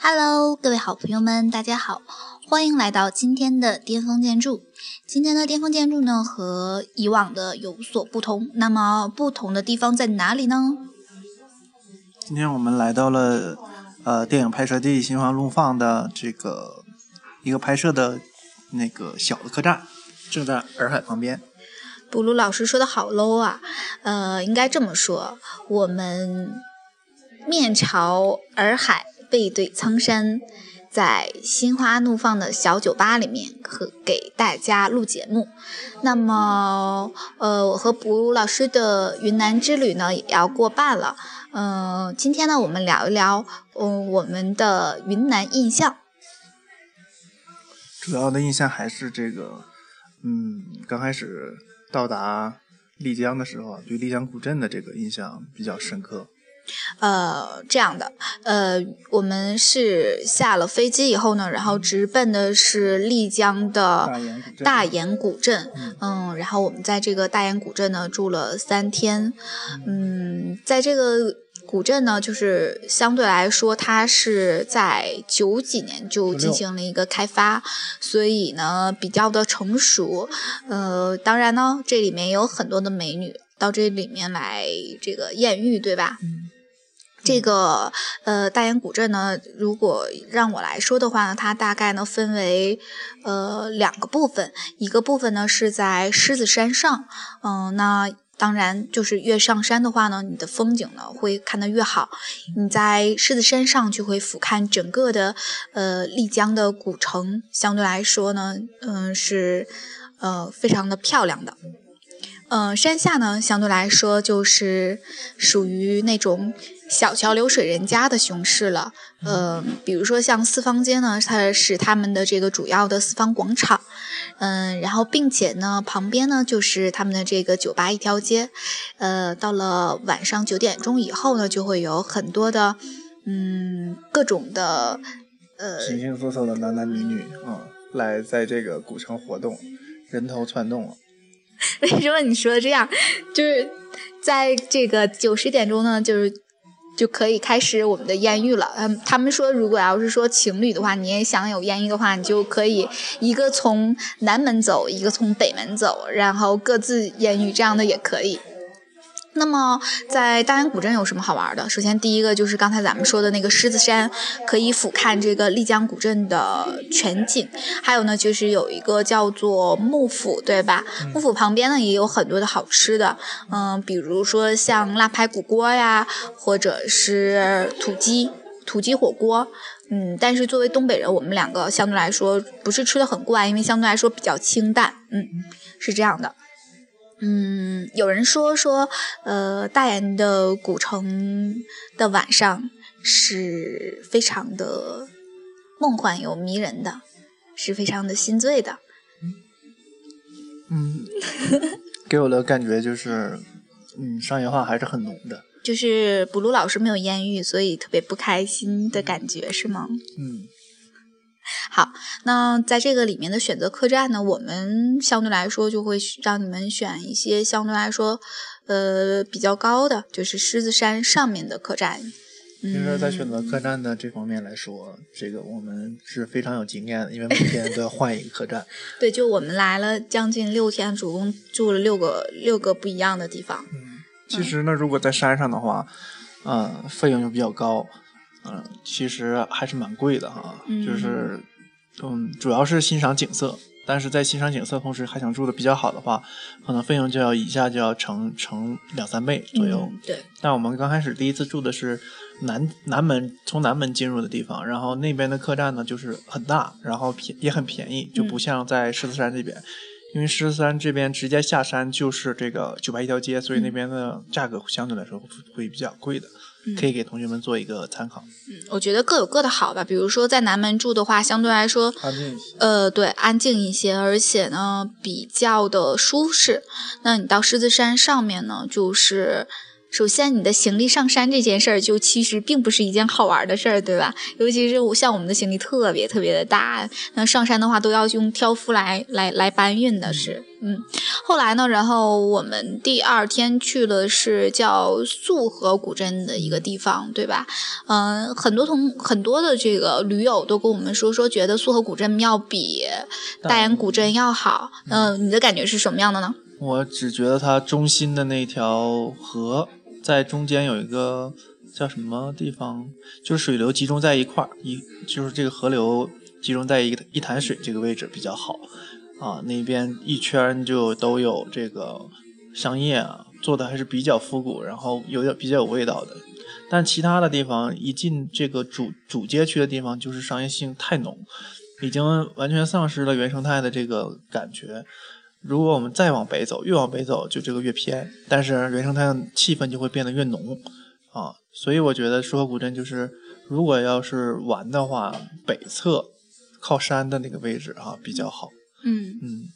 Hello，各位好朋友们，大家好，欢迎来到今天的巅峰建筑。今天的巅峰建筑呢，和以往的有所不同。那么不同的地方在哪里呢？今天我们来到了呃电影拍摄地新华路放的这个一个拍摄的那个小的客栈，正在洱海旁边。布鲁老师说的好 low 啊，呃，应该这么说，我们面朝洱海。背对苍山，在心花怒放的小酒吧里面和给大家录节目。那么，呃，我和卜老师的云南之旅呢也要过半了。嗯，今天呢，我们聊一聊，嗯，我们的云南印象。主要的印象还是这个，嗯，刚开始到达丽江的时候，对丽江古镇的这个印象比较深刻。呃，这样的，呃，我们是下了飞机以后呢，然后直奔的是丽江的大研古镇，嗯，然后我们在这个大研古镇呢住了三天，嗯，在这个古镇呢，就是相对来说，它是在九几年就进行了一个开发，所以呢比较的成熟，呃，当然呢，这里面有很多的美女到这里面来这个艳遇，对吧？嗯。这个呃大研古镇呢，如果让我来说的话呢，它大概呢分为呃两个部分，一个部分呢是在狮子山上，嗯，那当然就是越上山的话呢，你的风景呢会看得越好。你在狮子山上就会俯瞰整个的呃丽江的古城，相对来说呢，嗯是呃非常的漂亮的。嗯，山下呢相对来说就是属于那种。小桥流水人家的熊市了，呃，比如说像四方街呢，它是他们的这个主要的四方广场，嗯，然后并且呢，旁边呢就是他们的这个酒吧一条街，呃，到了晚上九点钟以后呢，就会有很多的，嗯，各种的，呃，形形色色的男男女女啊，来在这个古城活动，人头攒动。为什么你说这样？就是在这个九十点钟呢，就是。就可以开始我们的艳遇了。嗯，他们说，如果要是说情侣的话，你也想有艳遇的话，你就可以一个从南门走，一个从北门走，然后各自艳遇，这样的也可以。那么，在大研古镇有什么好玩的？首先，第一个就是刚才咱们说的那个狮子山，可以俯瞰这个丽江古镇的全景。还有呢，就是有一个叫做幕府，对吧？幕府旁边呢也有很多的好吃的，嗯，比如说像腊排骨锅呀，或者是土鸡土鸡火锅，嗯。但是作为东北人，我们两个相对来说不是吃的很惯，因为相对来说比较清淡，嗯，是这样的。嗯，有人说说，呃，大研的古城的晚上是非常的梦幻又迷人的，是非常的心醉的。嗯，给我的感觉就是，嗯，商业化还是很浓的。就是卜鲁老师没有艳遇，所以特别不开心的感觉，是吗？嗯。好，那在这个里面的选择客栈呢，我们相对来说就会让你们选一些相对来说，呃，比较高的，就是狮子山上面的客栈。其实，在选择客栈的这方面来说，这个我们是非常有经验的，因为每天都要换一个客栈。对，就我们来了将近六天，总共住了六个六个不一样的地方。嗯，其实呢，如果在山上的话，嗯，费用就比较高。嗯，其实还是蛮贵的哈，就是，嗯，主要是欣赏景色，但是在欣赏景色同时还想住的比较好的话，可能费用就要一下就要乘乘两三倍左右。对。但我们刚开始第一次住的是南南门，从南门进入的地方，然后那边的客栈呢就是很大，然后便也很便宜，就不像在狮子山这边，因为狮子山这边直接下山就是这个酒吧一条街，所以那边的价格相对来说会比较贵的。可以给同学们做一个参考。嗯，我觉得各有各的好吧。比如说在南门住的话，相对来说，安静一些。呃，对，安静一些，而且呢比较的舒适。那你到狮子山上面呢，就是首先，你的行李上山这件事儿，就其实并不是一件好玩的事儿，对吧？尤其是像我们的行李特别特别的大，那上山的话都要用挑夫来来来搬运的，是。嗯，后来呢，然后我们第二天去了是叫束河古镇的一个地方，对吧？嗯，很多同很多的这个驴友都跟我们说，说觉得束河古镇要比大研古镇要好。嗯，你的感觉是什么样的呢？我只觉得它中心的那条河在中间有一个叫什么地方，就是水流集中在一块儿，一就是这个河流集中在一一潭水这个位置比较好。啊，那边一圈就都有这个商业啊，做的还是比较复古，然后有点比较有味道的。但其他的地方一进这个主主街区的地方，就是商业性太浓，已经完全丧失了原生态的这个感觉。如果我们再往北走，越往北走就这个越偏，但是原生态的气氛就会变得越浓啊。所以我觉得束河古镇就是，如果要是玩的话，北侧靠山的那个位置啊比较好。嗯嗯，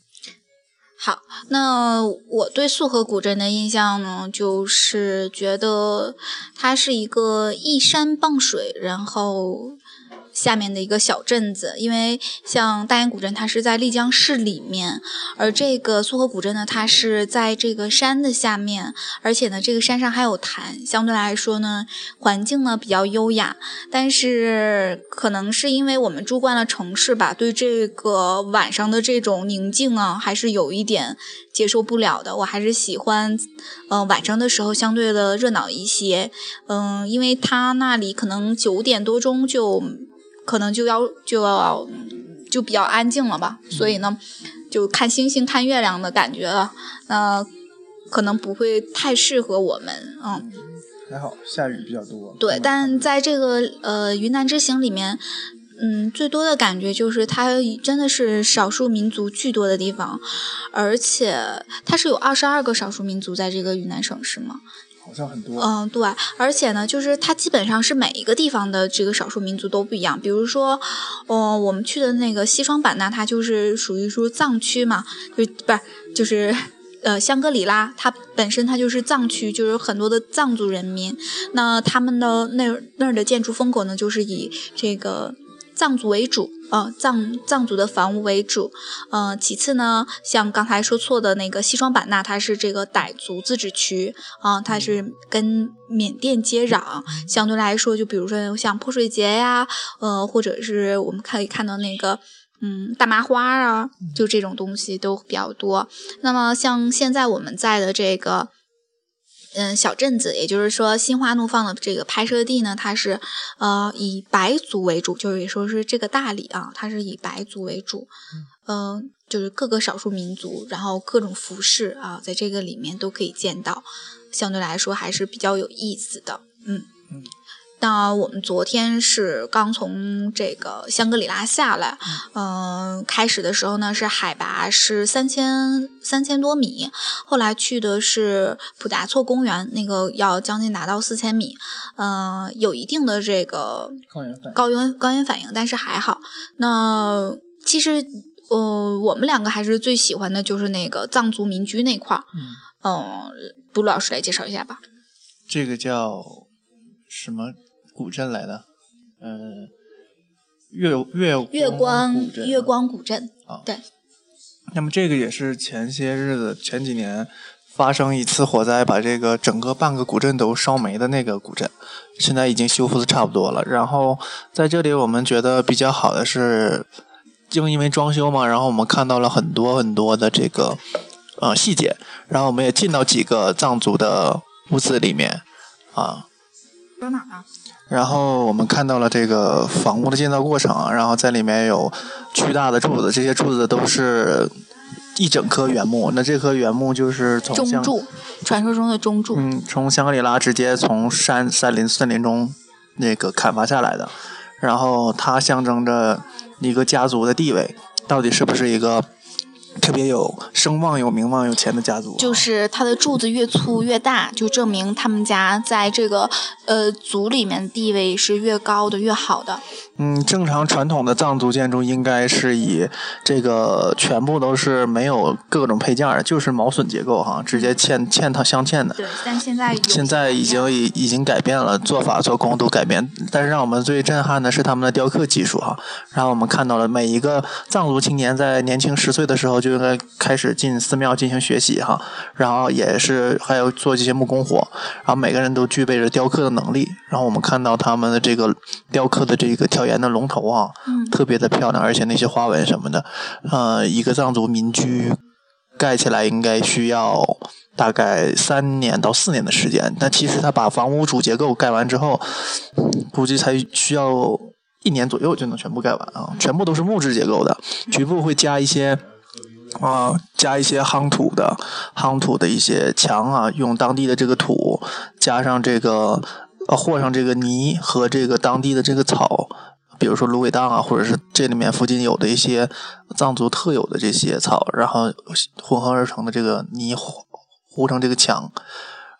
好，那我对束河古镇的印象呢，就是觉得它是一个依山傍水，然后。下面的一个小镇子，因为像大研古镇，它是在丽江市里面，而这个束河古镇呢，它是在这个山的下面，而且呢，这个山上还有潭，相对来说呢，环境呢比较优雅。但是可能是因为我们住惯了城市吧，对这个晚上的这种宁静啊，还是有一点接受不了的。我还是喜欢，嗯，晚上的时候相对的热闹一些，嗯，因为它那里可能九点多钟就。可能就要就要就比较安静了吧，所以呢，就看星星看月亮的感觉了，那可能不会太适合我们，嗯。还好下雨比较多。对，但在这个呃云南之行里面，嗯，最多的感觉就是它真的是少数民族巨多的地方，而且它是有二十二个少数民族在这个云南省市嘛。好像很多。嗯，对，而且呢，就是它基本上是每一个地方的这个少数民族都不一样。比如说，哦，我们去的那个西双版纳，它就是属于说藏区嘛，就不是就是呃香格里拉，它本身它就是藏区，就是很多的藏族人民。那他们的那那儿的建筑风格呢，就是以这个。藏族为主，呃，藏藏族的房屋为主，呃，其次呢，像刚才说错的那个西双版纳，它是这个傣族自治区，啊，它是跟缅甸接壤，相对来说，就比如说像泼水节呀，呃，或者是我们可以看到那个，嗯，大麻花啊，就这种东西都比较多。那么像现在我们在的这个。嗯，小镇子，也就是说，心花怒放的这个拍摄地呢，它是呃以白族为主，就是也说是这个大理啊，它是以白族为主，嗯，就是各个少数民族，然后各种服饰啊，在这个里面都可以见到，相对来说还是比较有意思的，嗯。那我们昨天是刚从这个香格里拉下来，嗯，开始的时候呢是海拔是三千三千多米，后来去的是普达措公园，那个要将近达到四千米，嗯，有一定的这个高原反高原高原反应，但是还好。那其实，呃，我们两个还是最喜欢的就是那个藏族民居那块儿，嗯，杜老师来介绍一下吧。这个叫什么？古镇来的，嗯，月月月光月光古镇啊，对。那么这个也是前些日子前几年发生一次火灾，把这个整个半个古镇都烧没的那个古镇，现在已经修复的差不多了。然后在这里我们觉得比较好的是，就因为装修嘛，然后我们看到了很多很多的这个呃细节，然后我们也进到几个藏族的屋子里面啊。搁哪呢？然后我们看到了这个房屋的建造过程，然后在里面有巨大的柱子，这些柱子都是一整棵原木。那这棵原木就是从中柱，传说中的中柱。嗯，从香格里拉直接从山山林森林中那个砍伐下来的，然后它象征着一个家族的地位，到底是不是一个特别有声望、有名望、有钱的家族。就是他的柱子越粗越大，就证明他们家在这个呃族里面地位是越高的、越好的。嗯，正常传统的藏族建筑应该是以这个全部都是没有各种配件的，就是毛榫结构哈，直接嵌嵌套镶嵌的。对，但现在现在已经已已经改变了做法做工都改变，但是让我们最震撼的是他们的雕刻技术哈，让我们看到了每一个藏族青年在年轻十岁的时候就应该开始进寺庙进行学习哈，然后也是还有做这些木工活，然后每个人都具备着雕刻的能力，然后我们看到他们的这个雕刻的这个挑。檐的龙头啊，特别的漂亮，而且那些花纹什么的，呃，一个藏族民居盖起来应该需要大概三年到四年的时间，但其实他把房屋主结构盖完之后，估计才需要一年左右就能全部盖完啊，全部都是木质结构的，局部会加一些啊，加一些夯土的夯土的一些墙啊，用当地的这个土加上这个呃和上这个泥和这个当地的这个草。比如说芦苇荡啊，或者是这里面附近有的一些藏族特有的这些草，然后混合而成的这个泥糊糊成这个墙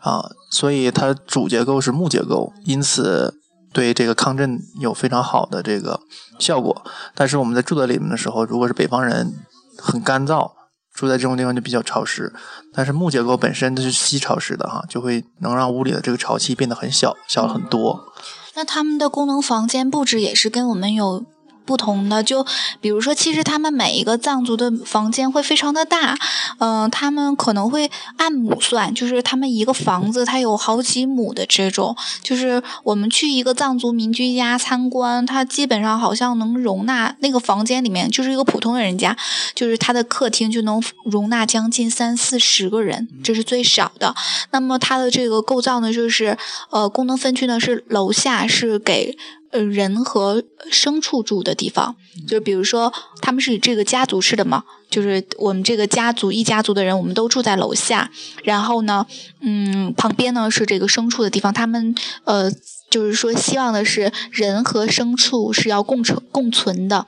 啊，所以它主结构是木结构，因此对这个抗震有非常好的这个效果。但是我们在住在里面的时候，如果是北方人，很干燥，住在这种地方就比较潮湿。但是木结构本身它是吸潮湿的哈，就会能让屋里的这个潮气变得很小，小很多。那他们的功能房间布置也是跟我们有。不同的，就比如说，其实他们每一个藏族的房间会非常的大，嗯，他们可能会按亩算，就是他们一个房子它有好几亩的这种，就是我们去一个藏族民居家参观，它基本上好像能容纳那个房间里面就是一个普通的人家，就是他的客厅就能容纳将近三四十个人，这是最少的。那么它的这个构造呢，就是呃功能分区呢是楼下是给。呃，人和牲畜住的地方，就比如说，他们是以这个家族式的嘛，就是我们这个家族一家族的人，我们都住在楼下。然后呢，嗯，旁边呢是这个牲畜的地方，他们呃，就是说希望的是人和牲畜是要共存共存的。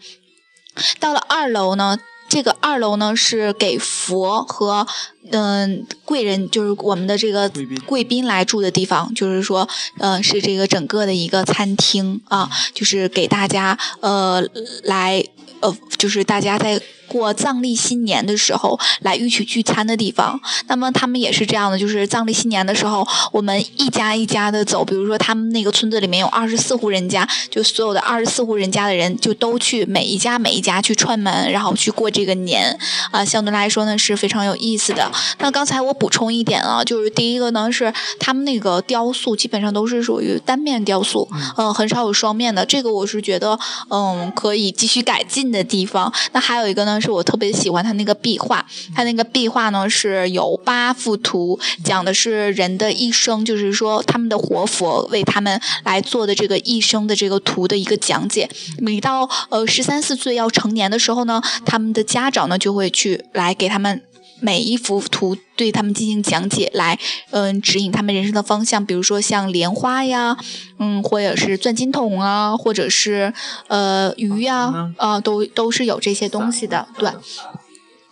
到了二楼呢。这个二楼呢是给佛和嗯贵人，就是我们的这个贵宾来住的地方，就是说，呃，是这个整个的一个餐厅啊，就是给大家呃来呃，就是大家在。过藏历新年的时候来一起聚餐的地方，那么他们也是这样的，就是藏历新年的时候，我们一家一家的走，比如说他们那个村子里面有二十四户人家，就所有的二十四户人家的人就都去每一家每一家去串门，然后去过这个年，啊，相对来说呢是非常有意思的。那刚才我补充一点啊，就是第一个呢是他们那个雕塑基本上都是属于单面雕塑，嗯，很少有双面的，这个我是觉得嗯可以继续改进的地方。那还有一个呢。是我特别喜欢他那个壁画，他那个壁画呢是有八幅图，讲的是人的一生，就是说他们的活佛为他们来做的这个一生的这个图的一个讲解。每到呃十三四岁要成年的时候呢，他们的家长呢就会去来给他们。每一幅图对他们进行讲解，来，嗯，指引他们人生的方向。比如说像莲花呀，嗯，或者是钻金桶啊，或者是呃鱼呀，啊，都都是有这些东西的。对，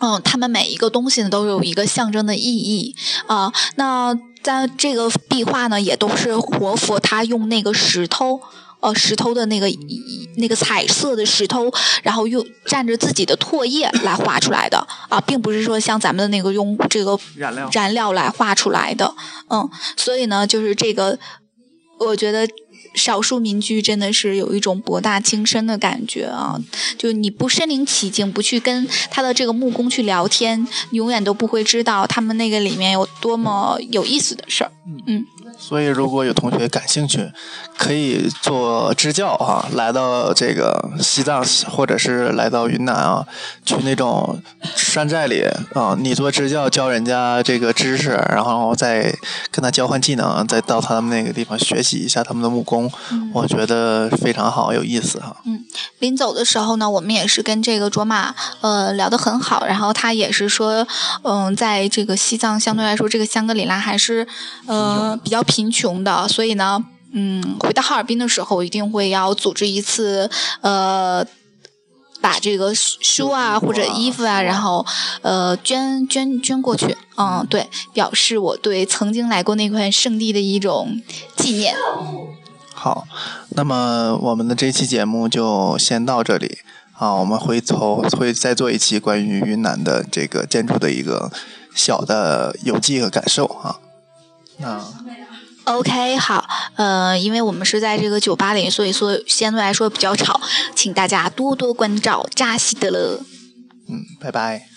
嗯，他们每一个东西呢都有一个象征的意义啊。那在这个壁画呢，也都是活佛他用那个石头。呃，石头的那个那个彩色的石头，然后用蘸着自己的唾液来画出来的。啊，并不是说像咱们的那个用这个燃料。来画出来的，嗯，所以呢，就是这个，我觉得少数民居真的是有一种博大精深的感觉啊，就你不身临其境，不去跟他的这个木工去聊天，永远都不会知道他们那个里面有多么有意思的事儿，嗯。所以，如果有同学感兴趣，可以做支教啊，来到这个西藏，或者是来到云南啊，去那种山寨里啊，你做支教教人家这个知识，然后再跟他交换技能，再到他们那个地方学习一下他们的木工，我觉得非常好，有意思哈。嗯，临走的时候呢，我们也是跟这个卓玛呃聊得很好，然后他也是说，嗯，在这个西藏相对来说，这个香格里拉还是呃比较。贫穷的，所以呢，嗯，回到哈尔滨的时候，一定会要组织一次，呃。把这个书啊或者衣服啊，然后呃捐捐捐过去。嗯，对，表示我对曾经来过那块圣地的一种纪念。好，那么我们的这期节目就先到这里啊，我们回头会再做一期关于云南的这个建筑的一个小的游记和感受啊。那 OK，好，呃，因为我们是在这个酒吧里，所以说相对来说比较吵，请大家多多关照，扎西德勒。嗯，拜拜。